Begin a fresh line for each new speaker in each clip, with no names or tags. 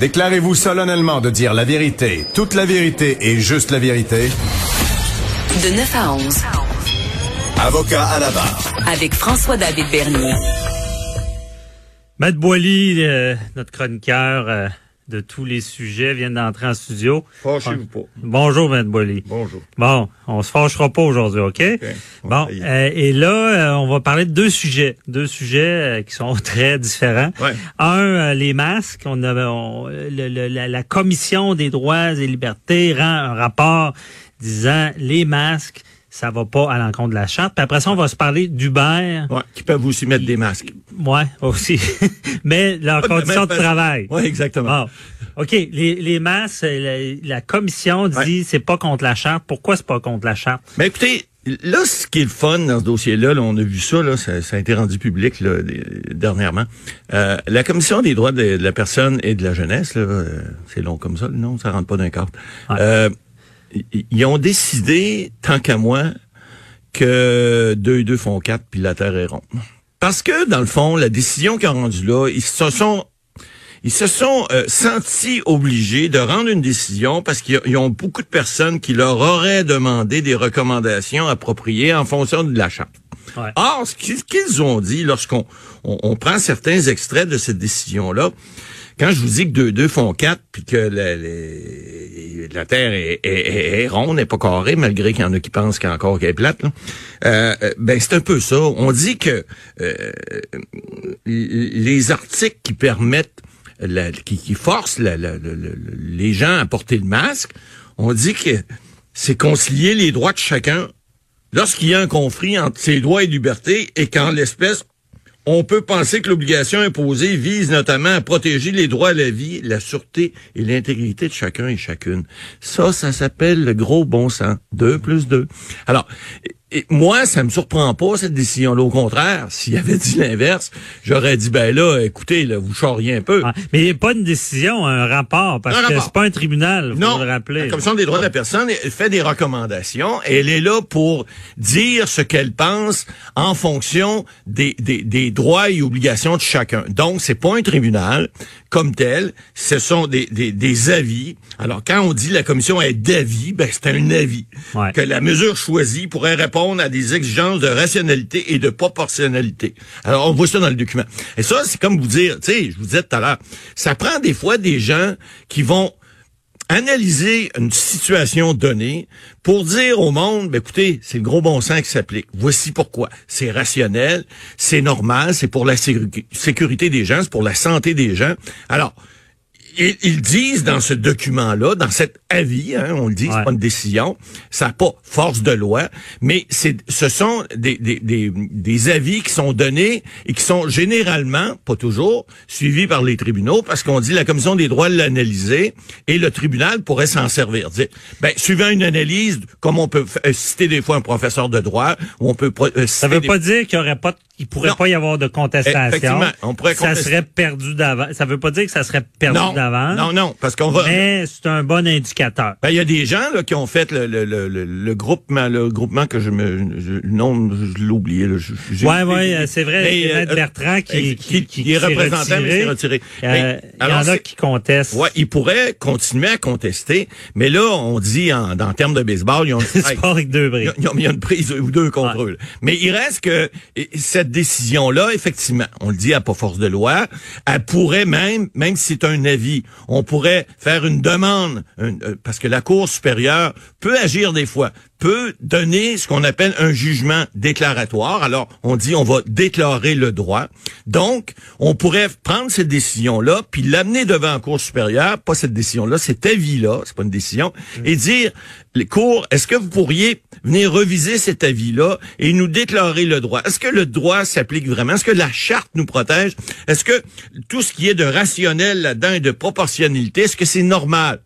Déclarez-vous solennellement de dire la vérité, toute la vérité et juste la vérité.
De 9 à 11.
Avocat à la barre.
Avec François-David Bernier.
Matt Boily, euh, notre chroniqueur euh, de tous les sujets, vient d'entrer en studio.
Fâchez-vous pas.
Bonjour, Matt Boily.
Bonjour.
Bon, on se fâchera pas aujourd'hui, OK? Bon, euh, et là, euh, on va parler de deux sujets. Deux sujets euh, qui sont très différents.
Ouais.
Un, les masques. On avait, on- le- le- la, la Commission des droits et libertés rend un rapport disant les masques, ça va pas à l'encontre de la charte. Puis après ça, on va se parler d'Uber.
Ouais, qui peuvent aussi mettre des masques.
Ouais, aussi. Mais leurs conditions de travail.
Oui, exactement.
Bon. OK. Les, les masques, la, la commission dit
Ouais.
c'est pas contre la charte. Pourquoi c'est pas contre la charte?
Mais écoutez, là, ce qui est le fun dans ce dossier-là, là, on a vu ça, là, ça, ça a été rendu public là, dernièrement. Euh, la Commission des droits de, de la personne et de la jeunesse, là, euh, c'est long comme ça, le nom, ça rentre pas d'un cadre.
Ouais.
Euh, ils- ont décidé, tant qu'à moi, que deux et deux font quatre, puis la Terre est ronde. Parce que, dans le fond, la décision qu'ils ont rendue là, ils se sont ils se sont euh, sentis obligés de rendre une décision parce qu'ils ils ont beaucoup de personnes qui leur auraient demandé des recommandations appropriées en fonction de la charte.
Ouais.
Or, ce qu'ils ont dit lorsqu'on on, on prend certains extraits de cette décision-là, quand je vous dis que 2-2 font 4, puis que la, la- la Terre est, est- est- ronde, n'est pas carrée, malgré qu'il y en a qui pensent qu'elle encore qu'elle est plate, là, euh, euh, ben c'est un peu ça. On dit que euh, les articles qui permettent, qui, qui forcent les gens à porter le masque, on dit que c'est concilier les droits de chacun lorsqu'il y a un conflit entre ses droits et libertés et qu'en l'espèce, on peut penser que l'obligation imposée vise notamment à protéger les droits à la vie, la sûreté et l'intégrité de chacun et chacune. Ça, ça s'appelle le gros bon sens. Deux plus deux. Alors, et moi, ça me surprend pas, cette décision-là. Au contraire, s'il avait dit l'inverse, j'aurais dit, ben là, écoutez, là, vous charriez un peu.
Mais il n'y a pas une décision, un rapport, parce
Un
que c'est pas un tribunal, faut
Non,
le rappeler.
la Commission des droits de la personne elle fait des recommandations et elle est là pour dire ce qu'elle pense en fonction des, des, des droits et obligations de chacun. Donc, c'est pas un tribunal comme tel, ce sont des, des, des avis. Alors, quand on dit la commission est d'avis, ben c'est un avis.
Ouais.
Que la mesure choisie pourrait répondre à des exigences de rationalité et de proportionnalité. Alors, on voit ça dans le document. Et ça, c'est comme vous dire, tu sais, je vous disais tout à l'heure, ça prend des fois des gens qui vont analyser une situation donnée pour dire au monde, ben écoutez, c'est le gros bon sens qui s'applique. Voici pourquoi. C'est rationnel, c'est normal, c'est pour la sécu- sécurité des gens, c'est pour la santé des gens. Alors, ils, ils disent dans ce document-là, dans cet avis, hein, on le dit,
Ouais.
c'est pas une décision, ça n'a pas force de loi, mais c'est, ce sont des, des, des, des avis qui sont donnés et qui sont généralement, pas toujours, suivis par les tribunaux, parce qu'on dit la commission des droits l'analyser et le tribunal pourrait s'en servir. Dire, ben, suivant une analyse, comme on peut euh, citer des fois un professeur de droit, on peut pro- euh,
Ça
citer
veut
des-
pas dire qu'il y aurait pas, de- il pourrait
Non.
pas y avoir de contestation.
On pourrait
ça serait perdu d'avance. Ça veut pas dire que ça serait perdu
non,
d'avance.
non, non, parce qu'on va.
Mais c'est un bon indicateur.
Ben, il y a des gens là, qui ont fait le, le, le, le, le groupement, le groupement que je me, je, le nom, je l'ai oublié.
Ouais, euh, c'est vrai.
Euh,
Bertrand qui,
euh,
qui, qui,
qui est représentant, mais
retiré.
s'est retiré.
Euh, Il y
alors,
en a qui contestent.
Ouais, ils pourraient continuer à contester, mais là, on dit en, dans le terme de baseball, ils ont
sport avec deux
il
briques.
y, a, il y a- il y a une prise ou deux contre eux. là. Mais il reste que cette décision-là, effectivement, on le dit à pas force de loi, elle pourrait même, même si c'est un avis, on pourrait faire une demande, euh, parce que la Cour supérieure peut agir des fois, peut donner ce qu'on appelle un jugement déclaratoire. Alors, on dit on va déclarer le droit. Donc, on pourrait prendre cette décision-là, puis l'amener devant la Cour supérieure, pas cette décision-là, cet avis-là, c'est pas une décision, et dire, les cours, est-ce que vous pourriez venir reviser cet avis-là et nous déclarer le droit? Est-ce que le droit s'applique vraiment? Est-ce que la charte nous protège? Est-ce que tout ce qui est de rationnel là-dedans et de proportionnalité, est-ce que c'est normal?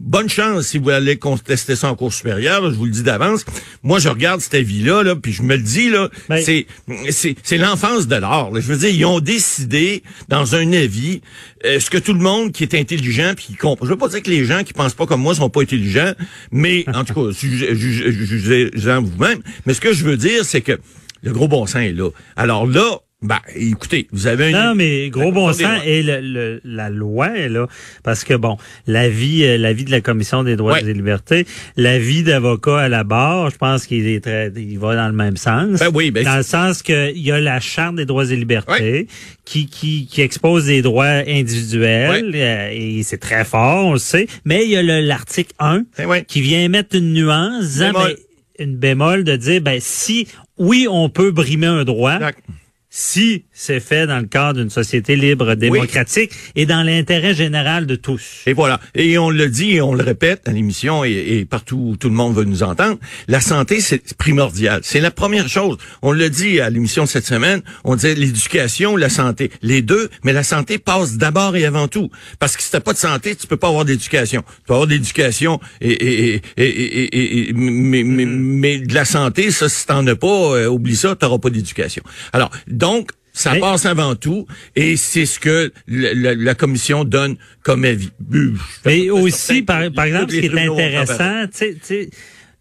Bonne chance si vous allez contester ça en cours supérieure, là, je vous le dis d'avance. Moi, je regarde cet avis-là, là, puis je me le dis, là,
Ben-
c'est, c'est, c'est l'enfance de l'art. Je veux dire, ils ont décidé, dans un avis, euh, ce que tout le monde qui est intelligent, puis qui comprend. Je veux pas dire que les gens qui pensent pas comme moi sont pas intelligents, mais en tout cas, jugez- jugez- jugez-en vous-même. Mais ce que je veux dire, c'est que le gros bon sens est là. Alors là, Ben, écoutez, vous avez un...
Non, mais gros bon sens et le, le- la loi là parce que bon, l'avis euh, l'avis de la commission des droits
Ouais.
et des libertés, l'avis d'avocat à la barre, je pense qu'il est très, il va dans le même sens.
Ben oui, ben
dans le sens que il y a la charte des droits et libertés
Ouais.
qui, qui qui expose des droits individuels euh, et c'est très fort, on le sait, mais il y a le- l'article 1
Ben
qui vient mettre une nuance, disant,
Bémol.
ben, une bémol de dire ben si oui, on peut brimer un droit
Exact.
Si c'est fait dans le cadre d'une société libre, démocratique et dans l'intérêt général de tous.
Et voilà. Et on le dit et on le répète à l'émission et, et partout où tout le monde veut nous entendre. La santé, c'est primordial. C'est la première chose. On le dit à l'émission de cette semaine. On disait l'éducation, la santé. Les deux, mais la santé passe d'abord et avant tout. Parce que si t'as pas de santé, tu peux pas avoir d'éducation. Tu peux avoir d'éducation et, et, et, et, et- et- mais, mais, mais de la santé, ça, si t'en as pas, euh, oublie ça, t'auras pas d'éducation. Alors, donc, ça
Mais-
passe avant tout, et c'est ce que le- le- la commission donne comme avis.
Mais aussi, par, exemple, ce qui est intéressant, tu sais, tu sais,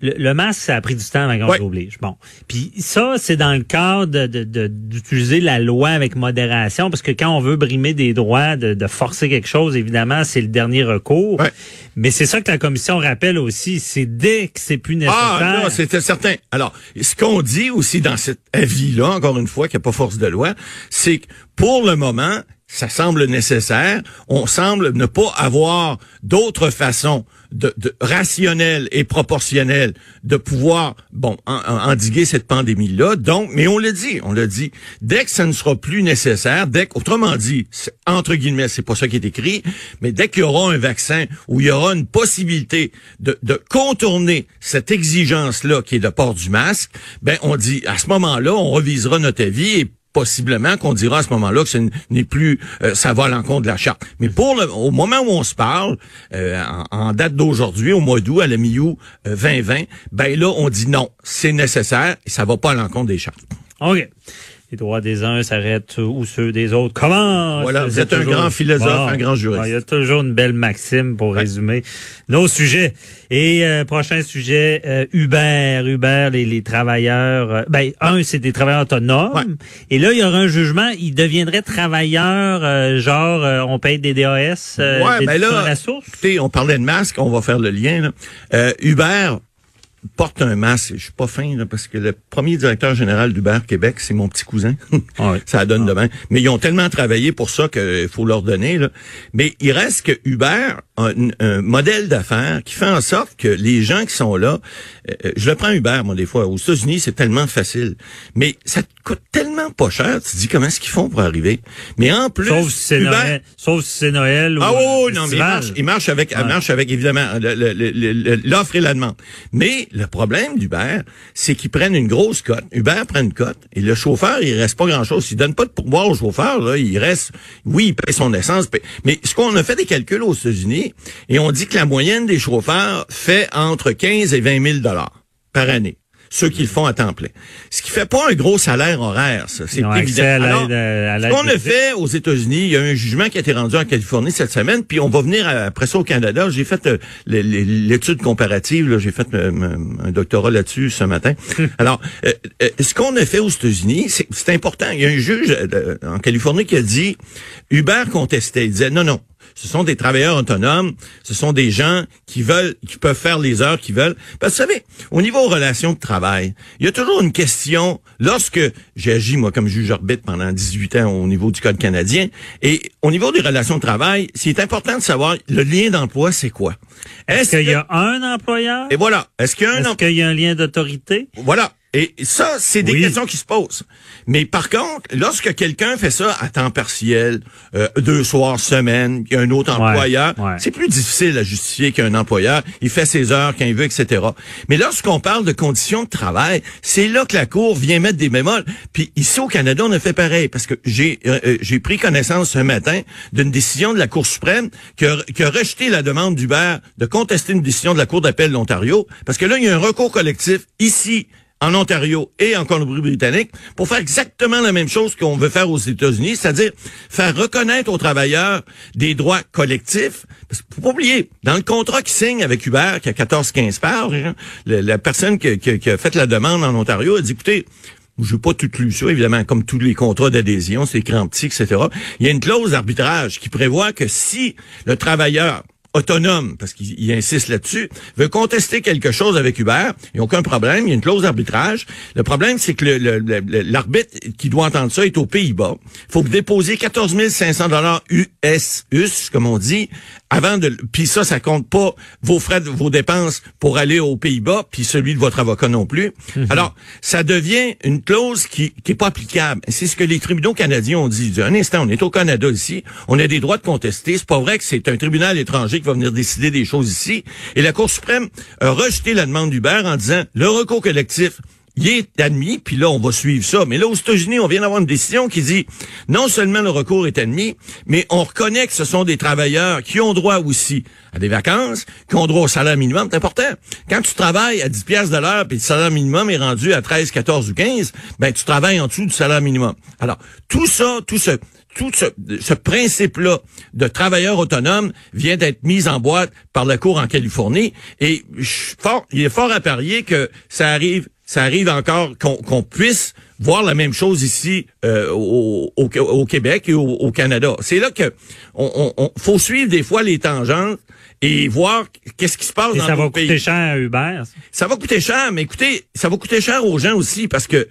le, le masque, ça a pris du temps avant qu'on l'oblige. Bon. Puis ça, c'est dans le cadre de- de- de- d'utiliser la loi avec modération, parce que quand on veut brimer des droits, de, de forcer quelque chose, évidemment, c'est le dernier recours.
Ouais.
Mais c'est ça que la commission rappelle aussi, c'est dès que c'est plus nécessaire.
Ah, non, c'était certain. Alors, ce qu'on dit aussi dans cet avis-là, encore une fois, qu'il n'y a pas force de loi, c'est que pour le moment, ça semble nécessaire. On semble ne pas avoir d'autre façon de, de rationnelle et proportionnelle de pouvoir, bon, en- en- endiguer cette pandémie-là. Donc, mais on le dit, on le dit, dès que ça ne sera plus nécessaire, dès que, autrement dit, entre guillemets, c'est pas ça qui est écrit, mais dès qu'il y aura un vaccin où il y aura une possibilité de, de contourner cette exigence-là qui est le port du masque, ben, on dit, à ce moment-là, on revisera notre avis et possiblement qu'on dira à ce moment-là que ce n'est plus euh, ça va à l'encontre de la charte. Mais pour le, au moment où on se parle, euh, en, date d'aujourd'hui, au mois d'août, à la mi-août euh, 2020, ben là, on dit non, c'est nécessaire et ça va pas à l'encontre des chartes.
OK. Les droits des uns s'arrêtent où ceux des autres commencent.
Voilà, vous êtes un grand philosophe, un grand juriste.
Ah, Il y a toujours une belle maxime pour résumer nos sujets. Et euh, prochain sujet, euh, Uber. Uber, les, les travailleurs. euh, ben, un, c'est des travailleurs autonomes.
Ouais.
Et là, il y aura un jugement. Ils deviendraient travailleurs, euh, genre, euh, on paye des DAS, euh,
Ouais,
des
ben là,
à la source?
Écoutez, on parlait de masque, on va faire le lien. Là. Euh, Uber porte un masque. Je suis pas fin là, parce que le premier directeur général d'Uber Québec, c'est mon petit cousin.
Ah ouais.
ça donne demain. Mais ils ont tellement travaillé pour ça qu'il faut leur donner. Là. Mais il reste que Uber a un, un modèle d'affaires qui fait en sorte que les gens qui sont là, euh, je le prends Uber, moi, des fois. Aux États-Unis, c'est tellement facile. Mais ça te coûte tellement pas cher. Tu te dis comment est-ce qu'ils font pour arriver. Mais en plus,
Sauf si c'est
Uber-
Noël. Sauf si c'est Noël ou
ah oui, non, mais il marche, il marche avec, il marche avec évidemment l'offre et la demande. Mais le problème d'Uber, c'est qu'ils prennent une grosse cote. Uber prend une cote et le chauffeur, il reste pas grand-chose. S'il donne pas de pourboire au chauffeur, là, il reste, oui, il paye son essence. Mais ce qu'on a fait des calculs aux États-Unis et on dit que la moyenne des chauffeurs fait entre 15 et 20 000 dollars par année. Ceux qui le font à temps plein. Ce qui fait pas un gros salaire horaire, ça. C'est évident. Alors,
euh,
ce qu'on a fait aux États-Unis, il y a un jugement qui a été rendu en Californie cette semaine, puis on va venir après ça au Canada. J'ai fait euh, l'étude comparative, j'ai fait euh, un doctorat là-dessus ce matin. Alors, euh, ce qu'on a fait aux États-Unis, c'est important. Il y a un juge en Californie qui a dit, Uber contestait, il disait, non, non, ce sont des travailleurs autonomes, ce sont des gens qui veulent, qui peuvent faire les heures qu'ils veulent. Parce que vous savez, au niveau relations de travail, il y a toujours une question, lorsque j'ai agi, moi, comme juge arbitre pendant 18 ans au niveau du Code canadien, et au niveau des relations de travail, c'est important de savoir le lien d'emploi, c'est quoi?
Est-ce qu'il y a un employeur?
Et voilà. Est-ce qu'il y a un
Est-ce qu'il y a un lien d'autorité?
Voilà. Et ça, c'est des
Oui.
questions qui se posent. Mais par contre, lorsque quelqu'un fait ça à temps partiel, euh, deux soirs semaine, il y a un autre employeur,
ouais.
c'est plus difficile à justifier qu'un employeur. Il fait ses heures quand il veut, etc. Mais lorsqu'on parle de conditions de travail, c'est là que la Cour vient mettre des bémols. Puis ici au Canada, on a fait pareil parce que j'ai euh, euh, j'ai pris connaissance ce matin d'une décision de la Cour suprême qui a, qui a rejeté la demande d'Uber de contester une décision de la Cour d'appel de l'Ontario parce que là, il y a un recours collectif ici en Ontario et en Colombie-Britannique pour faire exactement la même chose qu'on veut faire aux États-Unis, c'est-à-dire faire reconnaître aux travailleurs des droits collectifs. Parce qu'il faut pas oublier, dans le contrat qu'ils signent avec Uber, qui a 14-15 pages, hein, la personne qui, a fait la demande en Ontario a dit, écoutez, je veux pas tout lu ça, évidemment, comme tous les contrats d'adhésion, c'est en petit, etc. Il y a une clause d'arbitrage qui prévoit que si le travailleur autonome, parce qu'il insiste là-dessus, veut contester quelque chose avec Uber, il n'y a aucun problème, il y a une clause d'arbitrage. Le problème, c'est que l'arbitre qui doit entendre ça est aux Pays-Bas. Il faut déposer 14 500 dollars US, US, comme on dit, avant de... Puis ça, ça compte pas vos frais, vos dépenses pour aller aux Pays-Bas, puis celui de votre avocat non plus. Mhm. Alors, ça devient une clause qui qui est pas applicable. C'est ce que les tribunaux canadiens ont dit. Un instant, on est au Canada ici, on a des droits de contester. C'est pas vrai que c'est un tribunal étranger qui va venir décider des choses ici. Et la Cour suprême a rejeté la demande d'Uber en disant le recours collectif il est admis, puis là, on va suivre ça. Mais là, aux États-Unis, on vient d'avoir une décision qui dit non seulement le recours est admis, mais on reconnaît que ce sont des travailleurs qui ont droit aussi à des vacances, qui ont droit au salaire minimum. C'est important. Quand tu travailles à 10 pièces de l'heure, puis le salaire minimum est rendu à 13, 14 ou 15, ben tu travailles en dessous du salaire minimum. Alors, tout ça, tout ce tout ce, ce principe-là de travailleur autonome vient d'être mis en boîte par la Cour en Californie et fort, il est fort à parier que ça arrive ça arrive encore qu'on puisse voir la même chose ici euh, au, au, Québec et au, Canada. C'est là que on, on, faut suivre des fois les tangentes et voir qu'est-ce qui se passe
et
dans
ça va
coûter
cher à Uber.
Ça va coûter cher, mais écoutez, ça va coûter cher aux gens aussi parce que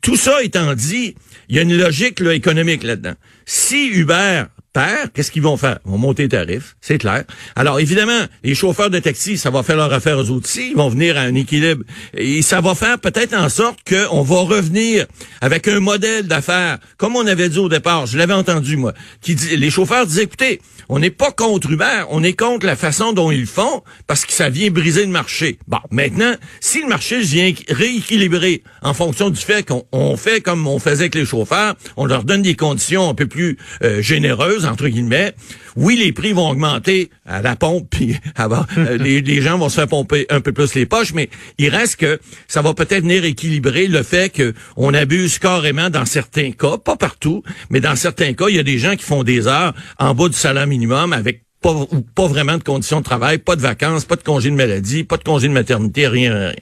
tout ça étant dit, il y a une logique là, économique là-dedans. Si Uber perd, qu'est-ce qu'ils vont faire? Ils vont monter les tarifs, c'est clair. Alors, évidemment, les chauffeurs de taxi, ça va faire leur affaire aux autres Ils vont venir à un équilibre. Et ça va faire peut-être en sorte qu'on va revenir avec un modèle d'affaires, comme on avait dit au départ, je l'avais entendu, moi, qui dit, les chauffeurs disaient, écoutez, on n'est pas contre Uber, on est contre la façon dont ils font, parce que ça vient briser le marché. Bon, maintenant, si le marché vient rééquilibrer en fonction du fait qu'on fait comme on faisait avec les chauffeurs, on leur donne des conditions un peu plus euh, généreuses, entre guillemets. Oui, les prix vont augmenter à la pompe, puis euh, les, gens vont se faire pomper un peu plus les poches, mais il reste que ça va peut-être venir équilibrer le fait que on abuse carrément dans certains cas, pas partout, mais dans certains cas, il y a des gens qui font des heures en bas du salaire minimum avec pas, pas vraiment de conditions de travail, pas de vacances, pas de congé de maladie, pas de congé de maternité, rien, rien.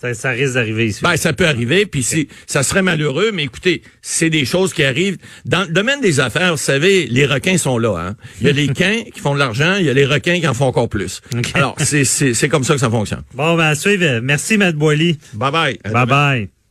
Ça, risque d'arriver ici.
Ben, ça peut arriver, puis si, ça serait malheureux, mais écoutez, c'est des choses qui arrivent. Dans le domaine des affaires, vous savez, les requins sont là. Hein? Il y a les quins qui font de l'argent, il y a les requins qui en font encore plus. Alors, c'est comme ça que ça fonctionne.
Bon, ben, à suivre. Merci, Matt Boily.
Bye-bye.
Bye-bye.